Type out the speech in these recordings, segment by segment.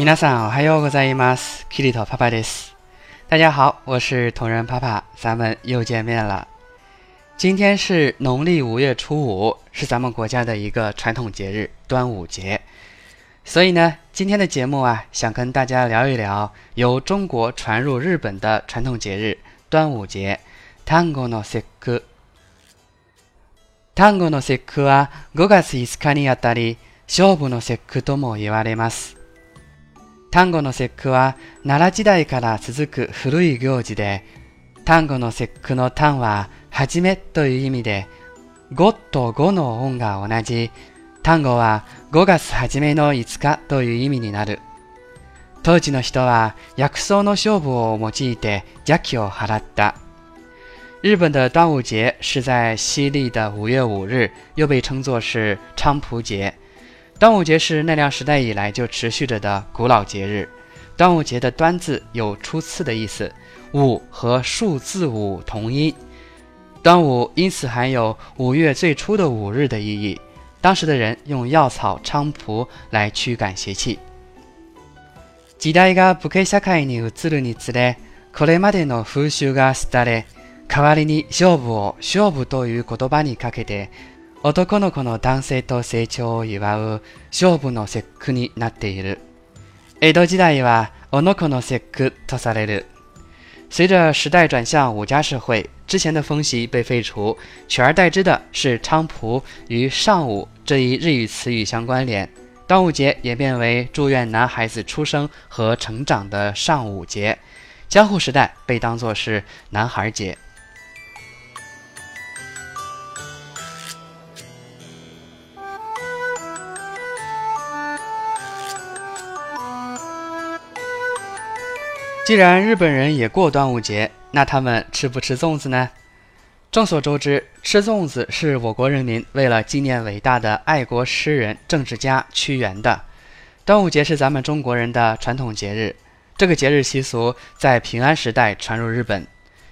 みなさん、おはようございます。キリトパパです。大家好，我是同人パパ，咱们又见面了。今天是农历五月初五，是咱们国家的一个传统节日——端午节。所以呢，今天的节目啊，想跟大家聊一聊由中国传入日本的传统节日——端午节。a n の節句。端午の節句は五月五日にあたり、勝負の節句とも言われます。端午の節句は奈良時代から続く古い行事で、端午の節句の端は、はじめという意味で、5と5の音が同じ、単語は5月初めの5日という意味になる。当時の人は薬草の勝負を用いて邪気を払った。日本的端午节是在西历的五月五日，又被称作是菖蒲节。端午节是奈良时代以来就持续着的古老节日。端午节的“端”字有初次的意思，“五”和数字“五”同音，端午因此含有五月最初的五日的意义。当时的人用药草菖蒲来驱赶邪气。時代が武家社会に移るにつれ、これまでの風習が捨てられ、代わりに勝負を勝負という言葉にかけて。男の子の男性と成長を祝う勝負の節句になっている。江戸時代はおのこの節句とされる。随着时代转向五家社会，之前的风习被废除，取而代之的是菖蒲与上午这一日语词语相关联。端午节演变为祝愿男孩子出生和成长的上午节。江户时代被当作是男孩节。既然日本人也过端午节，那他们吃不吃粽子呢？众所周知，吃粽子是我国人民为了纪念伟大的爱国诗人、政治家屈原的。端午节是咱们中国人的传统节日，这个节日习俗在平安时代传入日本。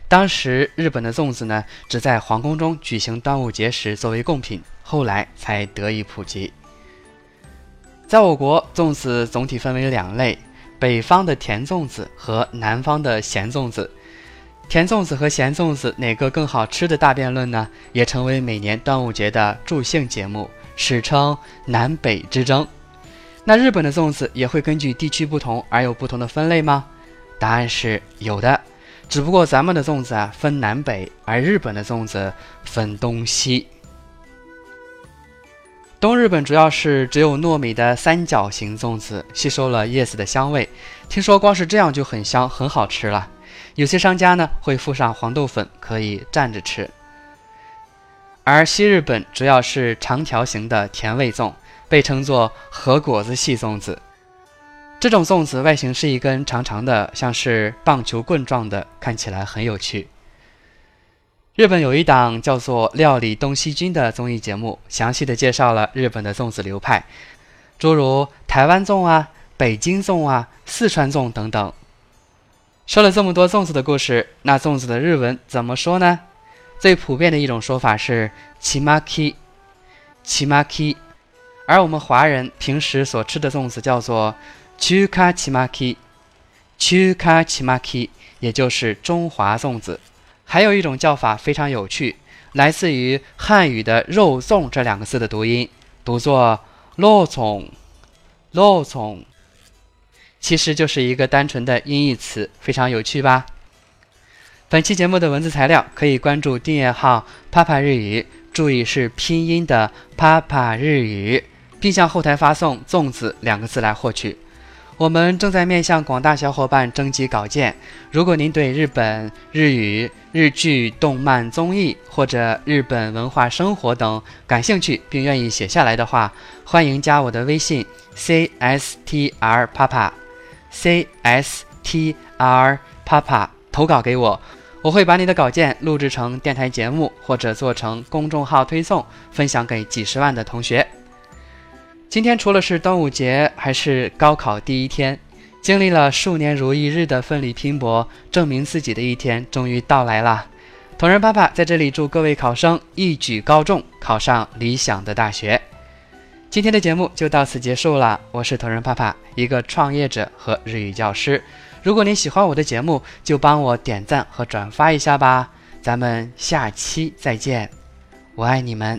当时日本的粽子呢，只在皇宫中举行端午节时作为贡品，后来才得以普及。在我国，粽子总体分为两类。北方的甜粽子和南方的咸粽子，甜粽子和咸粽子哪个更好吃的大辩论呢？也成为每年端午节的助兴节目，史称南北之争。那日本的粽子也会根据地区不同而有不同的分类吗？答案是有的，只不过咱们的粽子啊分南北，而日本的粽子分东西。东日本主要是只有糯米的三角形粽子，吸收了叶子的香味。听说光是这样就很香，很好吃了。有些商家呢会附上黄豆粉，可以蘸着吃。而西日本主要是长条形的甜味粽，被称作和果子系粽子。这种粽子外形是一根长长的，像是棒球棍状的，看起来很有趣。日本有一档叫做《料理东西军》的综艺节目，详细的介绍了日本的粽子流派，诸如台湾粽啊、北京粽啊、四川粽等等。说了这么多粽子的故事，那粽子的日文怎么说呢？最普遍的一种说法是奇马 i 奇马 k 而我们华人平时所吃的粽子叫做 “chuka c h i m a k c h u k a c h i m a k 也就是中华粽子。还有一种叫法非常有趣，来自于汉语的“肉粽”这两个字的读音，读作“肉粽”，“肉粽”，其实就是一个单纯的音译词，非常有趣吧？本期节目的文字材料可以关注订阅号“啪啪日语”，注意是拼音的“啪啪日语”，并向后台发送“粽子”两个字来获取。我们正在面向广大小伙伴征集稿件。如果您对日本日语、日剧、动漫、综艺或者日本文化、生活等感兴趣，并愿意写下来的话，欢迎加我的微信 c s t r papa，c s t r papa 投稿给我，我会把你的稿件录制成电台节目，或者做成公众号推送，分享给几十万的同学。今天除了是端午节，还是高考第一天，经历了数年如一日的奋力拼搏，证明自己的一天终于到来了。同仁爸爸在这里祝各位考生一举高中，考上理想的大学。今天的节目就到此结束了，我是同仁爸爸，一个创业者和日语教师。如果您喜欢我的节目，就帮我点赞和转发一下吧。咱们下期再见，我爱你们。